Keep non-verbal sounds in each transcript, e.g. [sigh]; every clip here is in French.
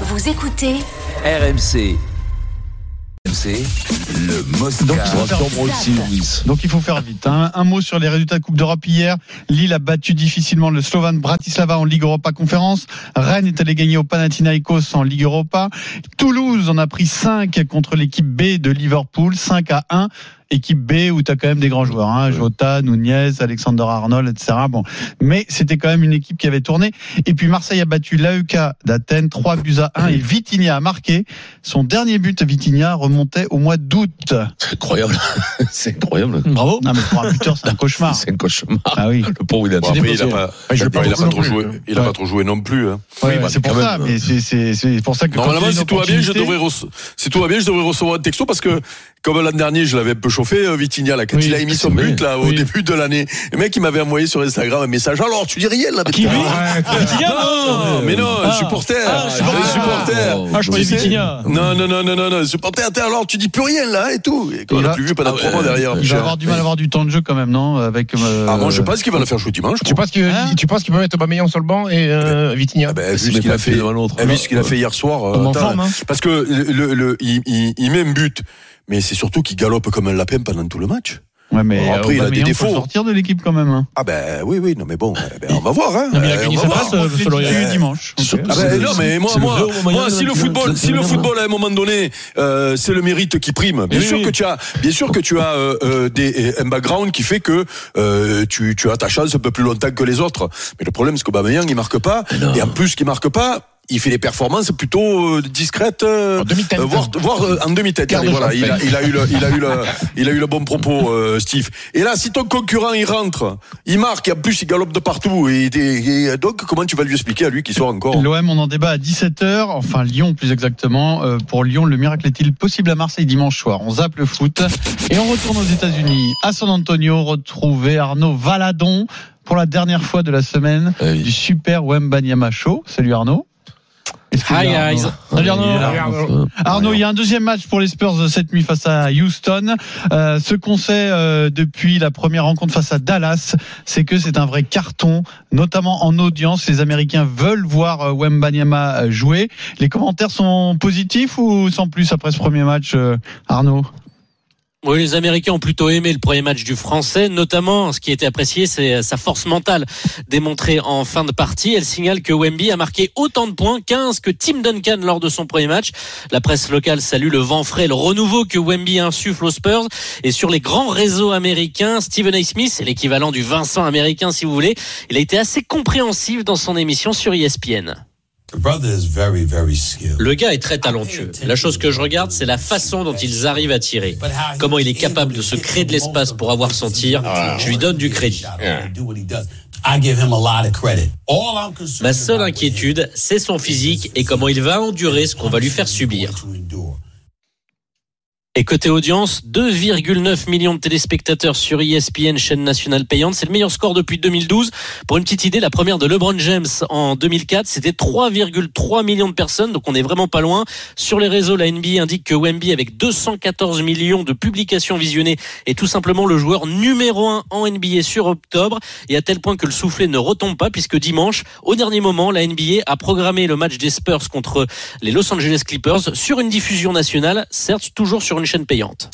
Vous écoutez RMC. RMC, le Mosca. Donc, il faut faire. Donc il faut faire vite. hein. Un mot sur les résultats de Coupe d'Europe hier. Lille a battu difficilement le Slovan Bratislava en Ligue Europa Conférence. Rennes est allé gagner au Panathinaikos en Ligue Europa. Toulouse en a pris 5 contre l'équipe B de Liverpool, 5 à 1. Équipe B où tu as quand même des grands joueurs, hein. Jota, Nunez, Alexander Arnold, etc. Bon, mais c'était quand même une équipe qui avait tourné. Et puis Marseille a battu l'AEK d'Athènes 3 buts à 1 et Vitinha a marqué. Son dernier but, Vitinha, remontait au mois d'août. C'est incroyable. [laughs] C'est incroyable. Bravo. Non mais pour un buteur, c'est un cauchemar. [laughs] C'est un cauchemar. Ah oui. Le pauvre, il a Bon, après, il a pas, il a pas, pas il a pas beaucoup trop joué. Il a pas trop joué non plus. Hein. Ouais, bah, c'est pour ça, mais c'est- c'est c'est pour ça que Normalement, si tout va bien, je devrais si tout va bien, je devrais recevoir un texto parce que comme l'an dernier, je l'avais un peu chauffé euh, Vitinha là quand Oui, il a émis son but là au Oui. début de l'année. Le mec il m'avait envoyé sur Instagram un message. Alors, tu dis rien là Qui, lui? Non, mais non, Ah. Supporter, Ah, supporter. supporter. Ah, je Vitinha. Non, non, non, non, non, non, supporter. attends, Alors, tu dis plus rien là et tout. Et quand Il on va- a plus vu pendant Ah trois ouais. mois derrière. Il va avoir du mal à avoir du temps de jeu quand même, non Avec. euh, Ah, moi, je pense qu'il va le faire jouer dimanche. Tu penses qu'il Hein tu penses qu'il peut mettre Aubameyang sur le banc et euh, Vitinha? Ah ben, C'est vu ce qu'il pas a fait, vu ce qu'il a fait hier soir. euh, hein. Parce que le, le, le- il, il, il met un but, mais c'est surtout qu'il galope comme un lapin pendant tout le match. Ouais, mais Bon, après, il a des défauts. le sortir de l'équipe quand même. hein. Ah ben oui, oui, non mais bon, eh ben, on va voir. Hein. Non, mais il a Euh, gagné on sa place, euh, selon dimanche. Ah ben, non mais moi, le moi, si le football, si le qui- football à un moment donné, euh, c'est le mérite qui prime. Bien Oui, sûr oui. que tu as, bien sûr que tu as euh, euh, des, un background qui fait que euh, tu, tu as ta chance un peu plus longtemps que les autres. Mais le problème, c'est qu'Aubameyang il marque pas, et en plus qu'il marque pas. Il fait des performances plutôt euh, discrètes, euh, En demi-tête. euh, voire, voire euh, en demi-tête. Allez, voilà, il a, il a eu le, il a eu le, il a eu le bon propos, euh, Steve. Et là, si ton concurrent il rentre, il marque, et en plus il galope de partout, et, et- et donc comment tu vas lui expliquer à lui qu'il sort encore L'OM, on en débat à 17h, enfin Lyon plus exactement. Euh, pour Lyon, le miracle est-il possible à Marseille dimanche soir? On zappe le foot et on retourne aux États-Unis, à San Antonio, retrouver Arnaud Valadon pour la dernière fois de la semaine oui. du Super Wembanyama Show. Salut Arnaud. Hi, Arnaud guys. Salut Arnaud. Arnaud, il y a un deuxième match pour les Spurs de cette nuit face à Houston. Euh, ce qu'on sait euh, depuis la première rencontre face à Dallas, c'est que c'est un vrai carton, notamment en audience. Les Américains veulent voir euh, Wembanyama jouer. Les commentaires sont positifs ou sans plus après ce premier match, euh, Arnaud? Oui, les Américains ont plutôt aimé le premier match du Français, notamment ce qui été apprécié, c'est sa force mentale démontrée en fin de partie. Elle signale que Wemby a marqué autant de points, 15 que Tim Duncan lors de son premier match. La presse locale salue le vent frais, le renouveau que Wemby insuffle aux Spurs. Et sur les grands réseaux américains, Stephen A. Smith, l'équivalent du Vincent américain si vous voulez, il a été assez compréhensif dans son émission sur ESPN. Le gars est très talentueux. La chose que je regarde, c'est la façon dont ils arrivent à tirer. Comment il est capable de se créer de l'espace pour avoir son tir. Je lui donne du crédit. Ma seule inquiétude, c'est son physique et comment il va endurer ce qu'on va lui faire subir. Et côté audience, 2,9 millions de téléspectateurs sur ESPN, chaîne nationale payante. C'est le meilleur score depuis 2012. Pour une petite idée, la première de LeBron James en 2004, c'était 3,3 millions de personnes. Donc on est vraiment pas loin. Sur les réseaux, la NBA indique que Wemby, avec 214 millions de publications visionnées, est tout simplement le joueur numéro un en NBA sur octobre. Et à tel point que le soufflet ne retombe pas puisque dimanche, au dernier moment, la NBA a programmé le match des Spurs contre les Los Angeles Clippers sur une diffusion nationale, certes toujours sur une chaîne payante.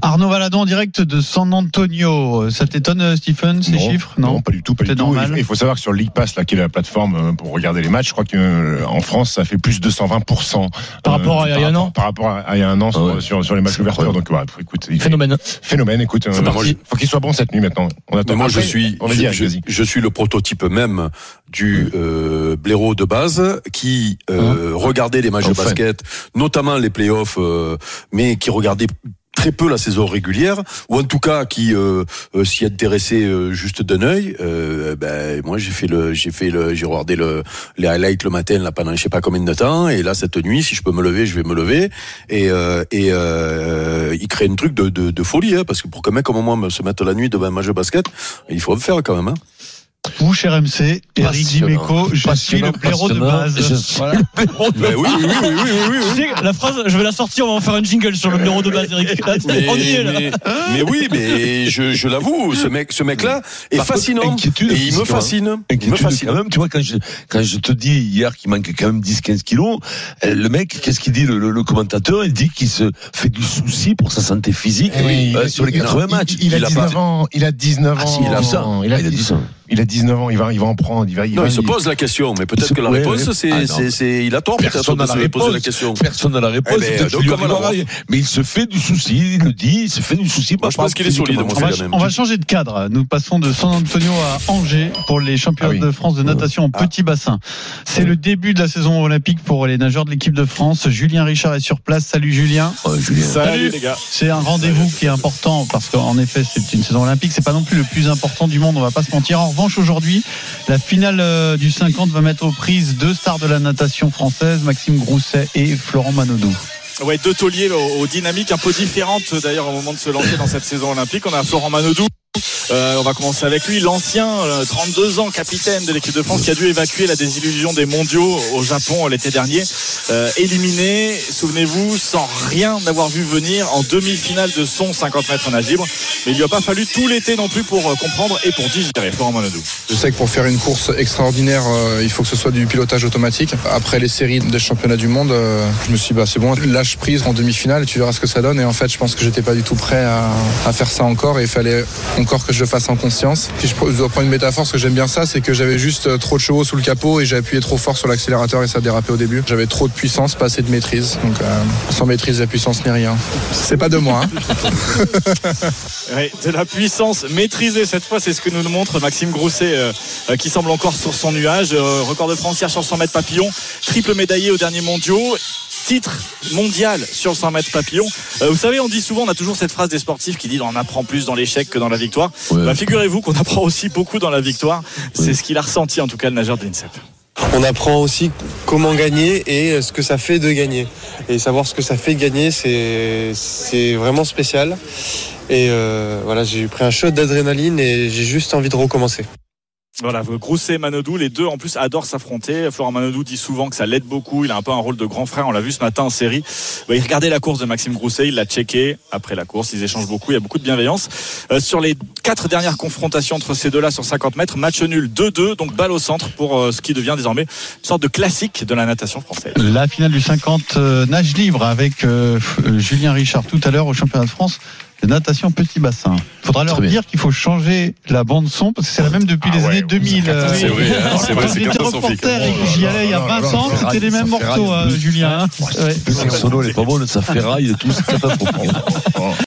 Arnaud Valadon en direct de San Antonio. Ça t'étonne, euh, Stephen, ces Non, chiffres? Non, pas du tout, pas du tout. normal. Il il faut savoir que sur League Pass, là, qui est la plateforme euh, pour regarder les matchs, je crois que euh, en France, ça fait plus de 120%. Par rapport à il y a un an Par rapport à il y a un an sur, Ah ouais. sur, sur les matchs incroyable. Donc, ouais, écoute, il fait- Phénomène. phénomène. Écoute, euh, faut qu'il soit bon cette nuit maintenant. On attend. Mais moi, je suis, je suis le prototype même du euh, blaireau de base qui euh, regardait les matchs de basket, notamment les playoffs, euh, mais qui regardait très peu la saison régulière, ou en tout cas qui euh, euh, s'y intéressait euh, juste d'un œil. Euh, ben moi j'ai fait le, j'ai fait le, j'ai regardé le, les highlights le matin là pendant je sais pas combien de temps, et là cette nuit si je peux me lever, je vais me lever, et euh, et euh, il crée un truc de, de, de folie, hein, parce que pour qu'un mec comme moi me se mette la nuit devant un match de basket, il faut le faire quand même. Hein. Bouche RMC, Eric Passionnant. Dimeco, je suis le blaireau de base. Je suis Voilà. Mais oui, oui, oui, oui, oui, oui, oui. Tu sais, la phrase, je vais la sortir, on va en faire un jingle sur le numéro de base, Eric. Là, Mais, on y est, là. mais- mais oui, mais je, je l'avoue, ce mec, ce mec-là est Par fascinant. Et il me fascine. Il me fascine. quand même, tu vois, quand je, quand je te dis hier qu'il manque quand même 10-15 kilos, euh, le mec, qu'est-ce qu'il dit, le, le- le commentateur, il dit qu'il se fait du souci pour sa santé physique Eh oui, euh, il- sur les il- 80 il- matchs. Il, il a pas- 19 ans. Il a 19 ans. Ah, si, il a dit ça. Il a, Ah, il a dit ça. Il a 19 ans. Il va, il va en prendre. Il va, il Non, va, il se pose la question, mais peut-être que la réponse, ouais. c'est, Ah, c'est, c'est- il a tort Personne n'a la réponse. la question. Personne n'a la réponse. Eh ben, donc, lui. Mais il se fait du souci, il le dit, il se fait du souci. Moi, je pense qu'il est solide, On va, on va changer de cadre. Nous passons de San Antonio à Angers pour les championnats Ah oui. de France de natation en petit bassin. C'est le début de la saison olympique pour les nageurs de l'équipe de France. Julien Richard est sur place. Salut Julien. Julien. Salut. les gars. C'est un rendez-vous qui est important parce qu'en effet c'est une saison olympique. C'est pas non plus le plus important du monde. On va pas se mentir. En revanche aujourd'hui, la finale euh, du 50 va mettre aux prises deux stars de la natation française, Maxime Grousset et Florent Manodou. Ouais, deux tauliers aux, aux dynamiques un peu différentes d'ailleurs au moment de se lancer dans cette saison olympique. On a Florent Manodou. Euh, on va commencer avec lui, l'ancien, euh, 32 ans, capitaine de l'équipe de France, qui a dû évacuer la désillusion des mondiaux au Japon euh, l'été dernier. Euh, éliminé, souvenez-vous, sans rien avoir vu venir en demi-finale de son 50 mètres nage libre. Mais il lui a pas fallu tout l'été non plus pour euh, comprendre et pour digérer. Florent Manodou. Je sais que pour faire une course extraordinaire, euh, il faut que ce soit du pilotage automatique. Après les séries des championnats du monde, euh, je me suis dit, bah, c'est bon, lâche prise en demi-finale, tu verras ce que ça donne. Et en fait, je pense que j'étais pas du tout prêt à faire ça encore. Et il fallait encore que je le fasse en conscience. Si je, je dois prendre une métaphore, parce que j'aime bien ça, c'est que j'avais juste euh, trop de chevaux sous le capot et j'ai appuyé trop fort sur l'accélérateur et ça a dérapé au début. J'avais trop de puissance, pas assez de maîtrise. Donc euh, sans maîtrise, la puissance n'est rien. C'est pas de moi. hein. [laughs] De la puissance maîtrisée cette fois, c'est ce que nous montre Maxime Grousset euh, qui semble encore sur son nuage. Record de France hier sur 100 mètres papillon, triple médaillé aux derniers mondiaux. Titre mondial sur le 100 mètres papillon. Euh, vous savez, on dit souvent, on a toujours cette phrase des sportifs qui dit on apprend plus dans l'échec que dans la victoire. Ouais. Bah, figurez-vous qu'on apprend aussi beaucoup dans la victoire. C'est ce qu'il a ressenti en tout cas le nageur de l'INSEP. On apprend aussi comment gagner et ce que ça fait de gagner. Et savoir ce que ça fait de gagner, c'est c'est vraiment spécial. Et euh, voilà, j'ai pris un shot d'adrénaline et j'ai juste envie de recommencer. Voilà, Grousset et Manodou, les deux en plus adorent s'affronter. Florent Manodou dit souvent que ça l'aide beaucoup. Il a un peu un rôle de grand frère. On l'a vu ce matin en série. Bah, il regardait la course de Maxime Grousset, il l'a checké après la course. Ils échangent beaucoup. Il y a beaucoup de bienveillance. Euh, sur les quatre dernières confrontations entre ces deux-là sur 50 mètres, match nul 2-2, donc balle au centre pour euh, ce qui devient désormais une sorte de classique de la natation française. La finale du 50 euh, nage libre avec euh, Julien Richard tout à l'heure au championnat de France de natation petit bassin. Faudra leur bien. dire qu'il faut changer la bande son parce que c'est la même depuis Ah les ouais, années 2000. euh, C'est vrai, hein, c'est vrai, c'est catastrophique. j'y allais il y a Non, non, 20 non, ans, c'était les mêmes morceaux. Julien. pas ça ferraille et tout, c'est catastrophique. [laughs]